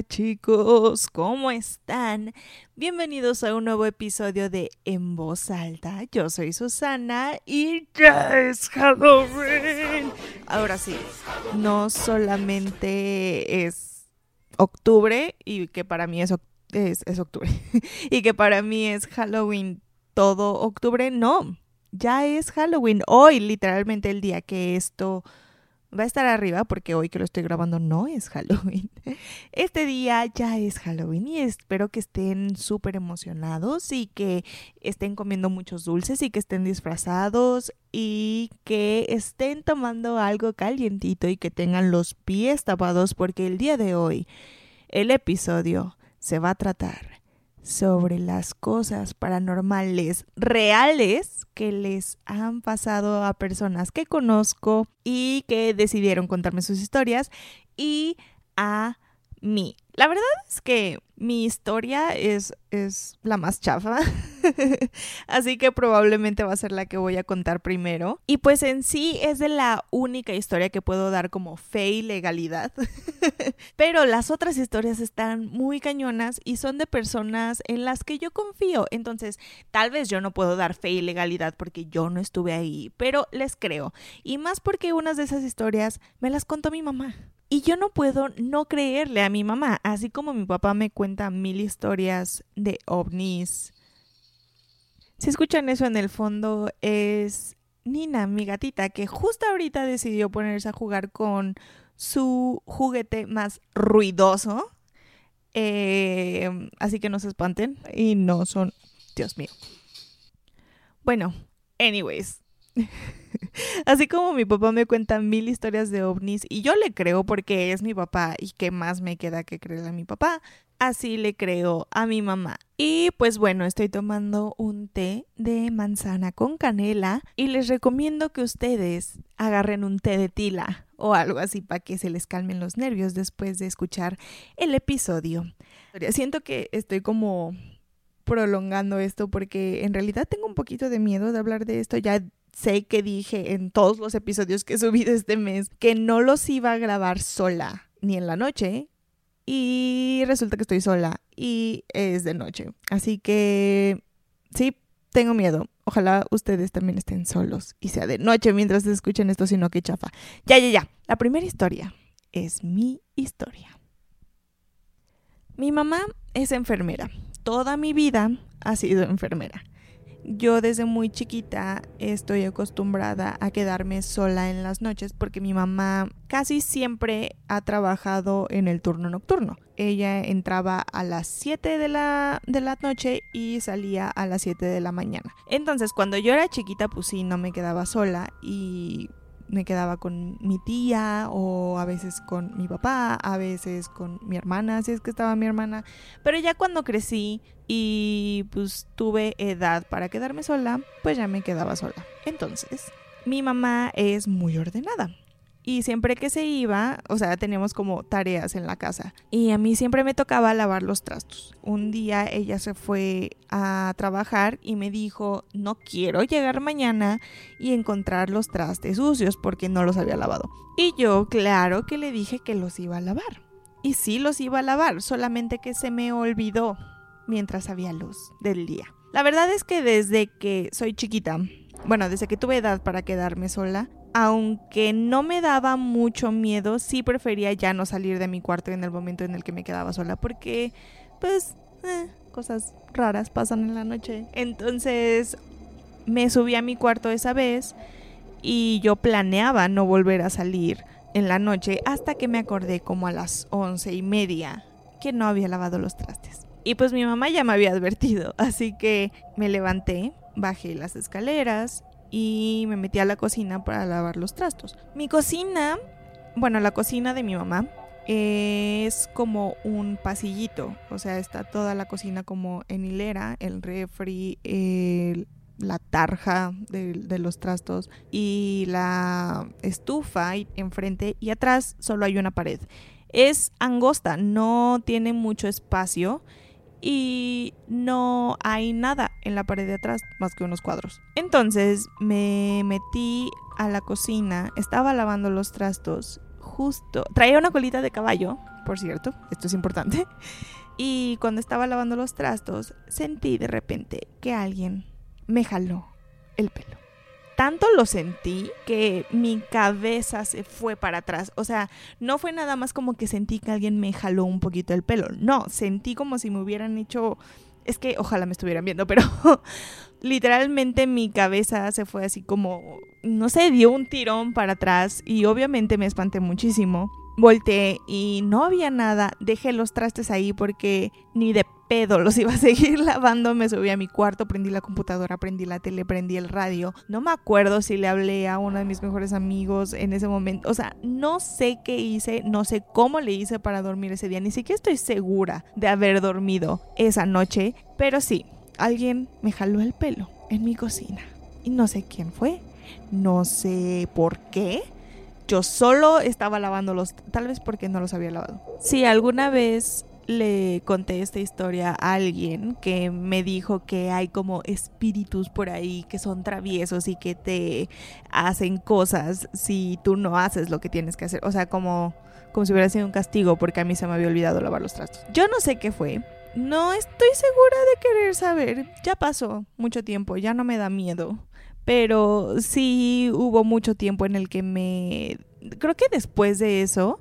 Chicos, ¿cómo están? Bienvenidos a un nuevo episodio de En Voz Alta. Yo soy Susana y ya es Halloween. Ahora sí, no solamente es octubre y que para mí es, es, es octubre y que para mí es Halloween todo octubre, no, ya es Halloween. Hoy literalmente el día que esto va a estar arriba porque hoy que lo estoy grabando no es Halloween. Este día ya es Halloween y espero que estén súper emocionados y que estén comiendo muchos dulces y que estén disfrazados y que estén tomando algo calientito y que tengan los pies tapados porque el día de hoy el episodio se va a tratar sobre las cosas paranormales reales que les han pasado a personas que conozco y que decidieron contarme sus historias y a mí. La verdad es que mi historia es, es la más chafa, así que probablemente va a ser la que voy a contar primero. Y pues en sí es de la única historia que puedo dar como fe y legalidad, pero las otras historias están muy cañonas y son de personas en las que yo confío. Entonces, tal vez yo no puedo dar fe y legalidad porque yo no estuve ahí, pero les creo. Y más porque unas de esas historias me las contó mi mamá. Y yo no puedo no creerle a mi mamá, así como mi papá me cuenta mil historias de ovnis. Si escuchan eso en el fondo es Nina, mi gatita, que justo ahorita decidió ponerse a jugar con su juguete más ruidoso. Eh, así que no se espanten y no son, Dios mío. Bueno, anyways. Así como mi papá me cuenta mil historias de ovnis y yo le creo porque es mi papá y qué más me queda que creerle a mi papá, así le creo a mi mamá. Y pues bueno, estoy tomando un té de manzana con canela y les recomiendo que ustedes agarren un té de tila o algo así para que se les calmen los nervios después de escuchar el episodio. Siento que estoy como prolongando esto porque en realidad tengo un poquito de miedo de hablar de esto. Ya sé que dije en todos los episodios que he subido este mes que no los iba a grabar sola ni en la noche y resulta que estoy sola y es de noche. Así que sí, tengo miedo. Ojalá ustedes también estén solos y sea de noche mientras escuchen esto, sino que chafa. Ya, ya, ya. La primera historia es mi historia. Mi mamá es enfermera. Toda mi vida ha sido enfermera. Yo desde muy chiquita estoy acostumbrada a quedarme sola en las noches porque mi mamá casi siempre ha trabajado en el turno nocturno. Ella entraba a las 7 de la, de la noche y salía a las 7 de la mañana. Entonces cuando yo era chiquita pues sí, no me quedaba sola y me quedaba con mi tía o a veces con mi papá, a veces con mi hermana, si es que estaba mi hermana. Pero ya cuando crecí y pues tuve edad para quedarme sola, pues ya me quedaba sola. Entonces, mi mamá es muy ordenada. Y siempre que se iba, o sea, teníamos como tareas en la casa. Y a mí siempre me tocaba lavar los trastos. Un día ella se fue a trabajar y me dijo, no quiero llegar mañana y encontrar los trastes sucios porque no los había lavado. Y yo, claro que le dije que los iba a lavar. Y sí los iba a lavar, solamente que se me olvidó mientras había luz del día. La verdad es que desde que soy chiquita, bueno, desde que tuve edad para quedarme sola, aunque no me daba mucho miedo, sí prefería ya no salir de mi cuarto en el momento en el que me quedaba sola, porque pues eh, cosas raras pasan en la noche. Entonces me subí a mi cuarto esa vez y yo planeaba no volver a salir en la noche hasta que me acordé como a las once y media que no había lavado los trastes. Y pues mi mamá ya me había advertido, así que me levanté, bajé las escaleras y me metí a la cocina para lavar los trastos. Mi cocina, bueno, la cocina de mi mamá es como un pasillito, o sea, está toda la cocina como en hilera, el refri, la tarja de, de, los trastos y la estufa enfrente y atrás solo hay una pared. Es angosta, no tiene mucho espacio y no hay nada en la pared de atrás más que unos cuadros. Entonces me metí a la cocina, estaba lavando los trastos, justo, traía una colita de caballo, por cierto, esto es importante, y cuando estaba lavando los trastos sentí de repente que alguien me jaló el pelo tanto lo sentí que mi cabeza se fue para atrás. O sea, no fue nada más como que sentí que alguien me jaló un poquito el pelo. No, sentí como si me hubieran hecho... Es que ojalá me estuvieran viendo, pero literalmente mi cabeza se fue así como, no sé, dio un tirón para atrás y obviamente me espanté muchísimo. Volteé y no había nada. Dejé los trastes ahí porque ni de pedo los iba a seguir lavando. Me subí a mi cuarto, prendí la computadora, prendí la tele, prendí el radio. No me acuerdo si le hablé a uno de mis mejores amigos en ese momento. O sea, no sé qué hice, no sé cómo le hice para dormir ese día. Ni siquiera estoy segura de haber dormido esa noche. Pero sí, alguien me jaló el pelo en mi cocina. Y no sé quién fue. No sé por qué. Yo solo estaba lavándolos, tal vez porque no los había lavado. Si alguna vez le conté esta historia a alguien que me dijo que hay como espíritus por ahí que son traviesos y que te hacen cosas si tú no haces lo que tienes que hacer. O sea, como, como si hubiera sido un castigo porque a mí se me había olvidado lavar los trastos. Yo no sé qué fue. No estoy segura de querer saber. Ya pasó mucho tiempo, ya no me da miedo. Pero sí hubo mucho tiempo en el que me... Creo que después de eso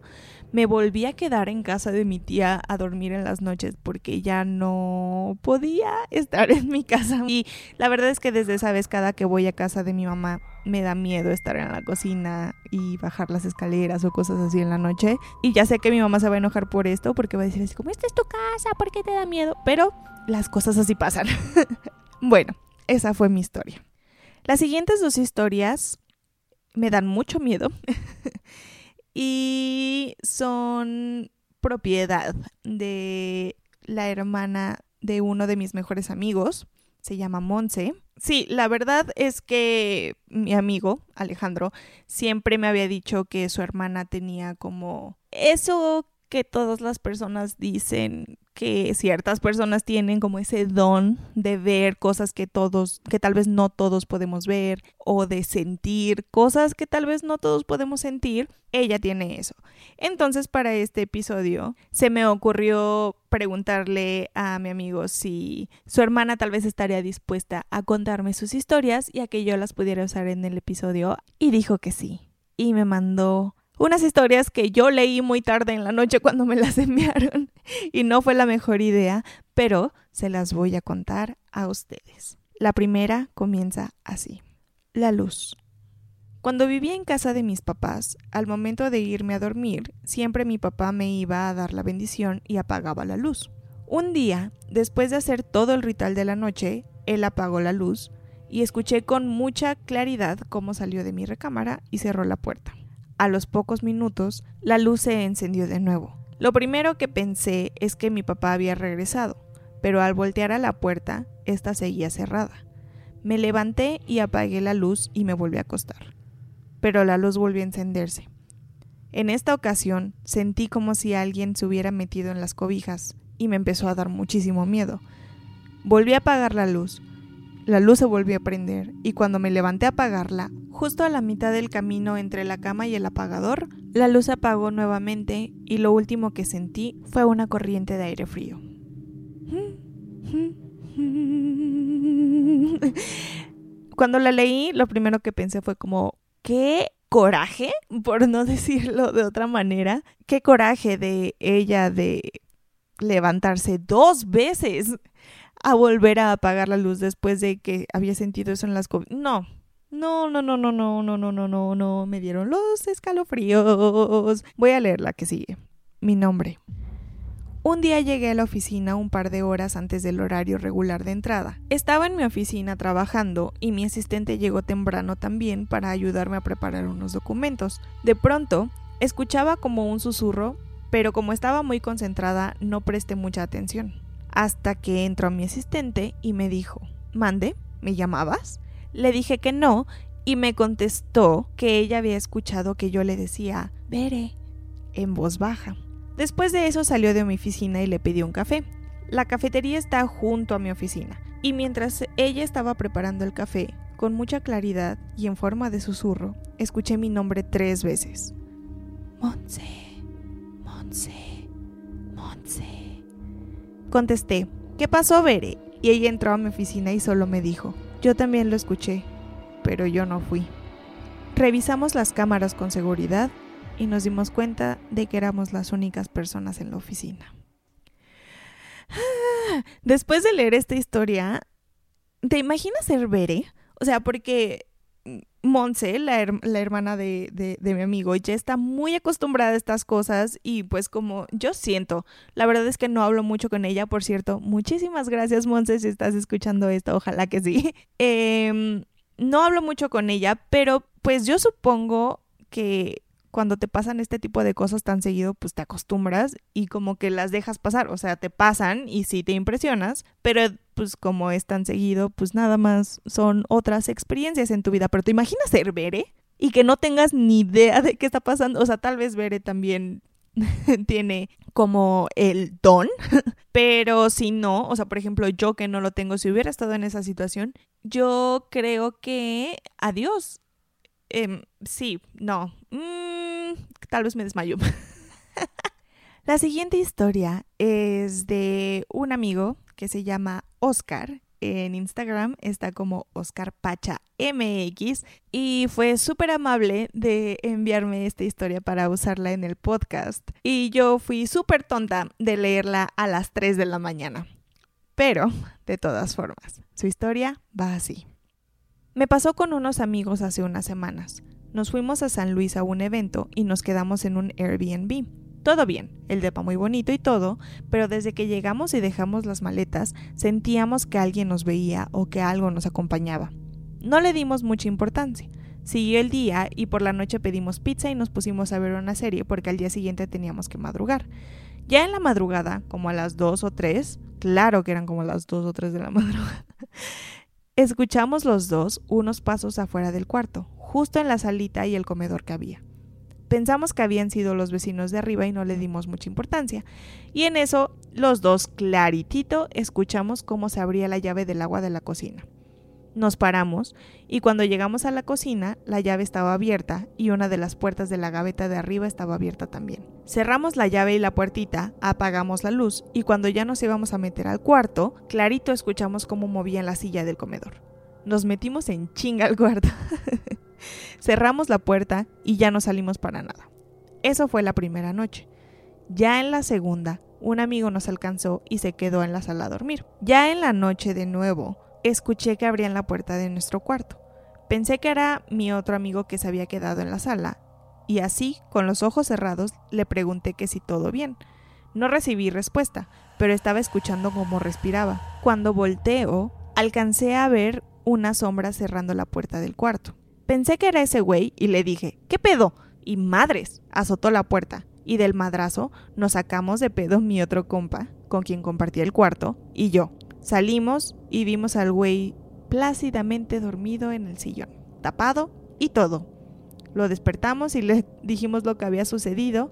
me volví a quedar en casa de mi tía a dormir en las noches porque ya no podía estar en mi casa. Y la verdad es que desde esa vez cada que voy a casa de mi mamá me da miedo estar en la cocina y bajar las escaleras o cosas así en la noche. Y ya sé que mi mamá se va a enojar por esto porque va a decir así como, esta es tu casa, ¿por qué te da miedo? Pero las cosas así pasan. bueno, esa fue mi historia. Las siguientes dos historias me dan mucho miedo. y son propiedad de la hermana de uno de mis mejores amigos, se llama Monse. Sí, la verdad es que mi amigo Alejandro siempre me había dicho que su hermana tenía como eso que todas las personas dicen que ciertas personas tienen como ese don de ver cosas que todos, que tal vez no todos podemos ver, o de sentir cosas que tal vez no todos podemos sentir, ella tiene eso. Entonces, para este episodio, se me ocurrió preguntarle a mi amigo si su hermana tal vez estaría dispuesta a contarme sus historias y a que yo las pudiera usar en el episodio, y dijo que sí. Y me mandó unas historias que yo leí muy tarde en la noche cuando me las enviaron y no fue la mejor idea, pero se las voy a contar a ustedes. La primera comienza así. La luz. Cuando vivía en casa de mis papás, al momento de irme a dormir, siempre mi papá me iba a dar la bendición y apagaba la luz. Un día, después de hacer todo el ritual de la noche, él apagó la luz y escuché con mucha claridad cómo salió de mi recámara y cerró la puerta. A los pocos minutos, la luz se encendió de nuevo. Lo primero que pensé es que mi papá había regresado, pero al voltear a la puerta, ésta seguía cerrada. Me levanté y apagué la luz y me volví a acostar. Pero la luz volvió a encenderse. En esta ocasión sentí como si alguien se hubiera metido en las cobijas y me empezó a dar muchísimo miedo. Volví a apagar la luz, la luz se volvió a prender y cuando me levanté a apagarla, justo a la mitad del camino entre la cama y el apagador, la luz se apagó nuevamente y lo último que sentí fue una corriente de aire frío. Cuando la leí, lo primero que pensé fue como, ¿qué coraje? Por no decirlo de otra manera, qué coraje de ella de levantarse dos veces a volver a apagar la luz después de que había sentido eso en las... No, No, no, no, no, no, no, no, no, no, no. Me dieron los escalofríos. Voy a leer la que sigue. Mi nombre. Un día llegué a la oficina un par de horas antes del horario regular de entrada. Estaba en mi oficina trabajando y mi asistente llegó temprano también para ayudarme a preparar unos documentos. De pronto, escuchaba como un susurro, pero como estaba muy concentrada no presté mucha atención. Hasta que entró mi asistente y me dijo, Mande, ¿me llamabas? Le dije que no y me contestó que ella había escuchado que yo le decía, Bere, en voz baja. Después de eso salió de mi oficina y le pidió un café. La cafetería está junto a mi oficina y mientras ella estaba preparando el café, con mucha claridad y en forma de susurro, escuché mi nombre tres veces. Monse, Monse, Monse. Contesté, ¿qué pasó, Bere? Y ella entró a mi oficina y solo me dijo, yo también lo escuché, pero yo no fui. Revisamos las cámaras con seguridad y nos dimos cuenta de que éramos las únicas personas en la oficina. Después de leer esta historia, ¿te imaginas ser Bere? O sea, porque Monse, la, hermana de, de, mi amigo, ya está muy acostumbrada a estas cosas y pues como yo siento, la verdad es que no hablo mucho con ella, por cierto, muchísimas gracias Monse si estás escuchando esto, ojalá que sí. Em, no hablo mucho con ella, pero pues yo supongo que cuando te pasan este tipo de cosas tan seguido, pues te acostumbras y como que las dejas pasar, o sea, te pasan y sí te impresionas, pero pues como es tan seguido, pues nada más son otras experiencias en tu vida, pero te imaginas ser Bere y que no tengas ni idea de qué está pasando, o sea, tal vez Bere también tiene como el don, pero si no, o sea, por ejemplo, yo que no lo tengo, si hubiera estado en esa situación, yo creo que adiós, Em, sí, no. Mm, tal vez me desmayo. La siguiente historia es de un amigo que se llama Oscar. En Instagram está como Oscar Pacha MX y fue súper amable de enviarme esta historia para usarla en el podcast. Y yo fui súper tonta de leerla a las 3 de la mañana. Pero, de todas formas, su historia va así. Me pasó con unos amigos hace unas semanas. Nos fuimos a San Luis a un evento y nos quedamos en un Airbnb. Todo bien, el depa muy bonito y todo, pero desde que llegamos y dejamos las maletas, sentíamos que alguien nos veía o que algo nos acompañaba. No le dimos mucha importancia. Siguió el día y por la noche pedimos pizza y nos pusimos a ver una serie porque al día siguiente teníamos que madrugar. Ya en la madrugada, como a las 2 o 3, claro que eran como las 2 o 3 de la madrugada, Escuchamos los dos unos pasos afuera del cuarto, justo en la salita y el comedor que había. Pensamos que habían sido los vecinos de arriba y no le dimos mucha importancia. Y en eso, los dos claritito escuchamos cómo se abría la llave del agua de la cocina. Nos paramos y cuando llegamos a la cocina la llave estaba abierta y una de las puertas de la gaveta de arriba estaba abierta también. Cerramos la llave y la puertita, apagamos la luz y cuando ya nos íbamos a meter al cuarto, clarito escuchamos cómo movían la silla del comedor. Nos metimos en chinga al cuarto. Cerramos la puerta y ya no salimos para nada. Eso fue la primera noche. Ya en la segunda, un amigo nos alcanzó y se quedó en la sala a dormir. Ya en la noche de nuevo, escuché que abrían la puerta de nuestro cuarto. Pensé que era mi otro amigo que se había quedado en la sala, y así, con los ojos cerrados, le pregunté que si todo bien. No recibí respuesta, pero estaba escuchando cómo respiraba. Cuando volteo, alcancé a ver una sombra cerrando la puerta del cuarto. Pensé que era ese güey y le dije, ¿qué pedo? Y madres, azotó la puerta. Y del madrazo nos sacamos de pedo mi otro compa, con quien compartía el cuarto, y yo. Salimos y vimos al güey plácidamente dormido en el sillón, tapado y todo. Lo despertamos y le dijimos lo que había sucedido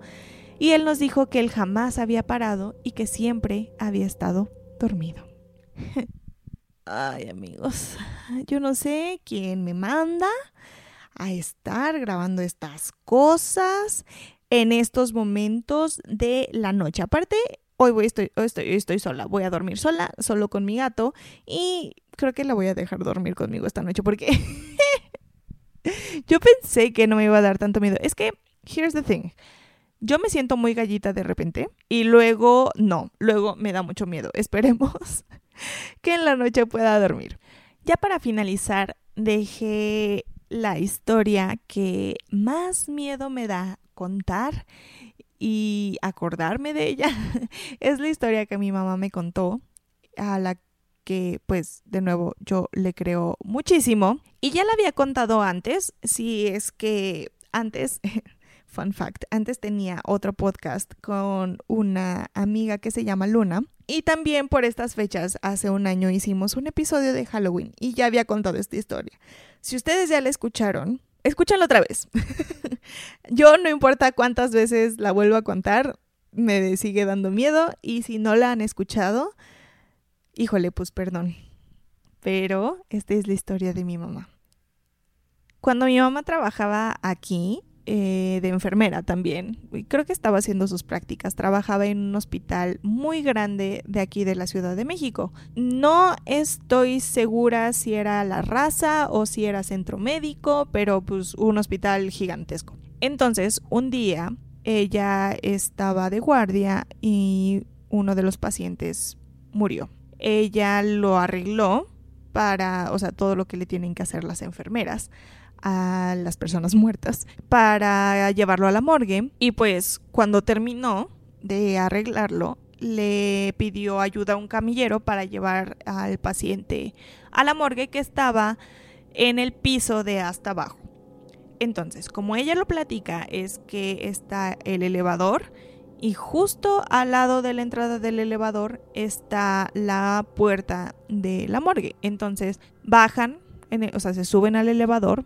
y él nos dijo que él jamás había parado y que siempre había estado dormido. Ay amigos, yo no sé quién me manda a estar grabando estas cosas en estos momentos de la noche. Aparte, hoy voy, estoy, estoy, estoy sola, voy a dormir sola, solo con mi gato y creo que la voy a dejar dormir conmigo esta noche porque yo pensé que no me iba a dar tanto miedo. Es que, here's the thing. Yo me siento muy gallita de repente y luego no, luego me da mucho miedo. Esperemos que en la noche pueda dormir. ya para finalizar, dejé la historia que más miedo me da contar y acordarme de ella. es la historia que mi mamá me contó, a la que pues de nuevo yo le creo muchísimo. Y ya la había contado antes, si es que antes Fun fact, antes tenía otro podcast con una amiga que se llama Luna. Y también por estas fechas, hace un año hicimos un episodio de Halloween y ya había contado esta historia. Si ustedes ya la escucharon, escúchanla otra vez. Yo no importa cuántas veces la vuelvo a contar, me sigue dando miedo y si no la han escuchado, híjole, pues perdón. Pero esta es la historia de mi mamá. Cuando mi mamá trabajaba aquí, eh, de enfermera también. Creo que estaba haciendo sus prácticas. Trabajaba en un hospital muy grande de aquí de la Ciudad de México. No estoy segura si era la raza o si era centro médico, pero pues un hospital gigantesco. Entonces, un día ella estaba de guardia y uno de los pacientes murió. Ella lo arregló para, o sea, todo lo que le tienen que hacer las enfermeras a las personas muertas para llevarlo a la morgue y pues cuando terminó de arreglarlo le pidió ayuda a un camillero para llevar al paciente a la morgue que estaba en el piso de hasta abajo. Entonces, como ella lo platica, es que está el elevador y justo al lado de la entrada del elevador está la puerta de la morgue. Entonces, bajan, o sea, se suben al elevador,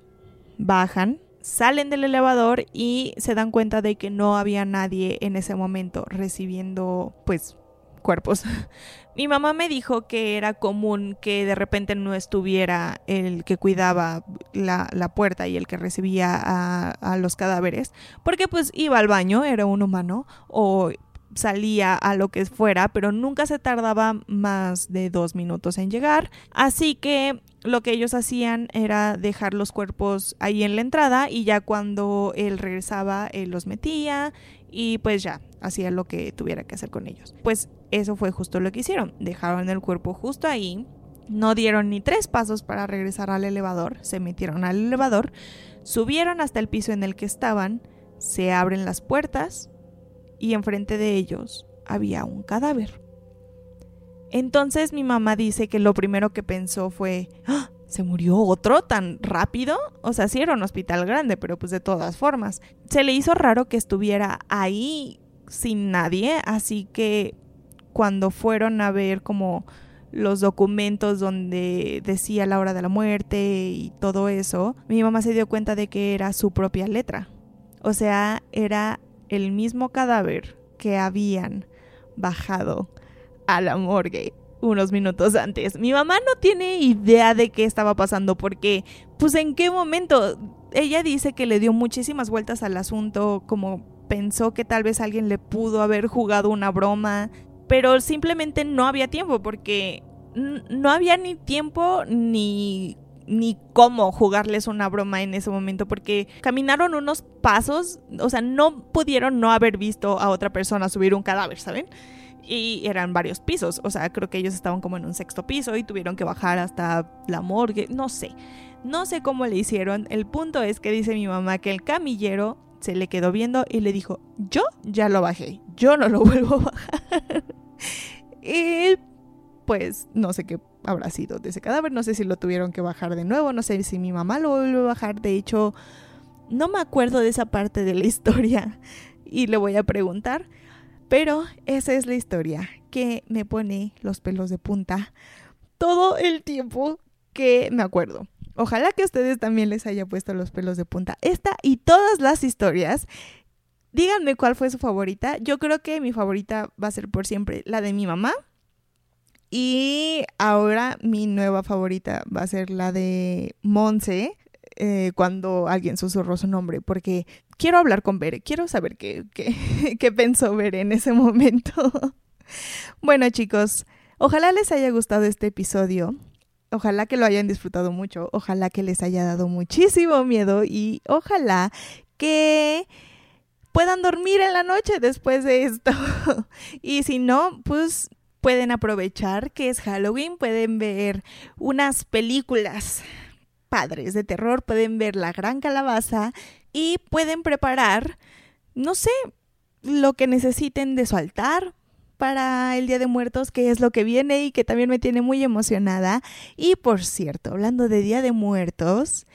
bajan, salen del elevador y se dan cuenta de que no había nadie en ese momento recibiendo pues cuerpos. Mi mamá me dijo que era común que de repente no estuviera el que cuidaba la, puerta y el que recibía a, a, los cadáveres, porque pues iba al baño, era un humano, o salía a lo que fuera, pero nunca se tardaba más de dos minutos en llegar. Así que lo que ellos hacían era dejar los cuerpos ahí en la entrada y ya cuando él regresaba, él los metía y pues ya hacía lo que tuviera que hacer con ellos. Pues eso fue justo lo que hicieron. Dejaron el cuerpo justo ahí. No dieron ni tres pasos para regresar al elevador. Se metieron al elevador. Subieron hasta el piso en el que estaban. Se abren las puertas y enfrente de ellos había un cadáver. Entonces mi mamá dice que lo primero que pensó fue, ¡Ah! ¿se murió otro tan rápido? O sea, sí era un hospital grande, pero pues de todas formas. Se le hizo raro que estuviera ahí sin nadie, así que cuando fueron a ver como los documentos donde decía la hora de la muerte y todo eso, mi mamá se dio cuenta de que era su propia letra. O sea, era el mismo cadáver que habían bajado a la morgue unos minutos antes. Mi mamá no tiene idea de qué estaba pasando porque, pues en qué momento. Ella dice que le dio muchísimas vueltas al asunto, como pensó que tal vez alguien le pudo haber jugado una broma, pero simplemente no había tiempo porque no había ni tiempo ni ni cómo jugarles una broma en ese momento porque caminaron unos pasos, o sea, no pudieron no haber visto a otra persona subir un cadáver, ¿saben? Y eran varios pisos, o sea, creo que ellos estaban como en un sexto piso y tuvieron que bajar hasta la morgue, no sé, no sé cómo le hicieron. El punto es que dice mi mamá que el camillero se le quedó viendo y le dijo, yo ya lo bajé, yo no lo vuelvo a bajar. y pues no sé qué habrá sido de ese cadáver. No sé si lo tuvieron que bajar de nuevo, no sé si mi mamá lo volvió a bajar. De hecho, no me acuerdo de esa parte de la historia y le voy a preguntar. Pero esa es la historia que me pone los pelos de punta todo el tiempo que me acuerdo. Ojalá que a ustedes también les haya puesto los pelos de punta. Esta y todas las historias. Díganme cuál fue su favorita. Yo creo que mi favorita va a ser por siempre la de mi mamá y ahora mi nueva favorita va a ser la de Monse, eh, cuando alguien susurró su nombre, porque quiero hablar con Bere, quiero saber qué, qué, qué pensó Bere en ese momento. bueno chicos, ojalá les haya gustado este episodio. Ojalá que lo hayan disfrutado mucho, ojalá que les haya dado muchísimo miedo y ojalá que puedan dormir en la noche después de esto. y si no, pues pueden aprovechar que es Halloween, pueden ver unas películas padres de terror, pueden ver La Gran Calabaza y pueden preparar, no sé, lo que necesiten de su altar para el Día de Muertos, que es lo que viene y que también me tiene muy emocionada. Y por cierto, hablando de Día de Muertos,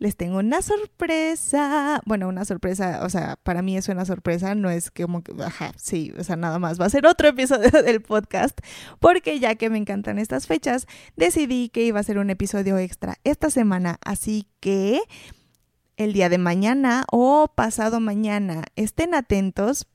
les tengo una sorpresa. Bueno, una sorpresa, o sea, para mí es una sorpresa, no es como que, ajá, sí, o sea, nada más. Va a ser otro episodio del podcast, porque ya que me encantan estas fechas, decidí que iba a ser un episodio extra esta semana. Así que el día de mañana o pasado mañana, estén atentos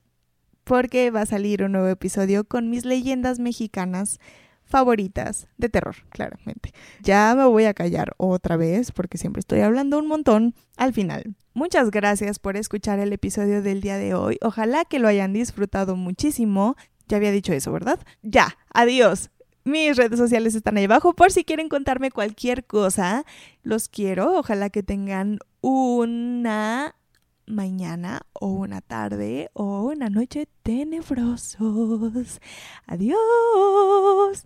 porque va a salir un nuevo episodio con mis leyendas mexicanas favoritas de terror, claramente. Ya me voy a callar otra vez porque siempre estoy hablando un montón al final. Muchas gracias por escuchar el episodio del día de hoy. Ojalá que lo hayan disfrutado muchísimo. Ya había dicho eso, ¿verdad? Ya, adiós. Mis redes sociales están ahí abajo por si quieren contarme cualquier cosa. Los quiero. Ojalá que tengan una mañana o una tarde o una noche tenebrosos. Adiós.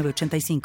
85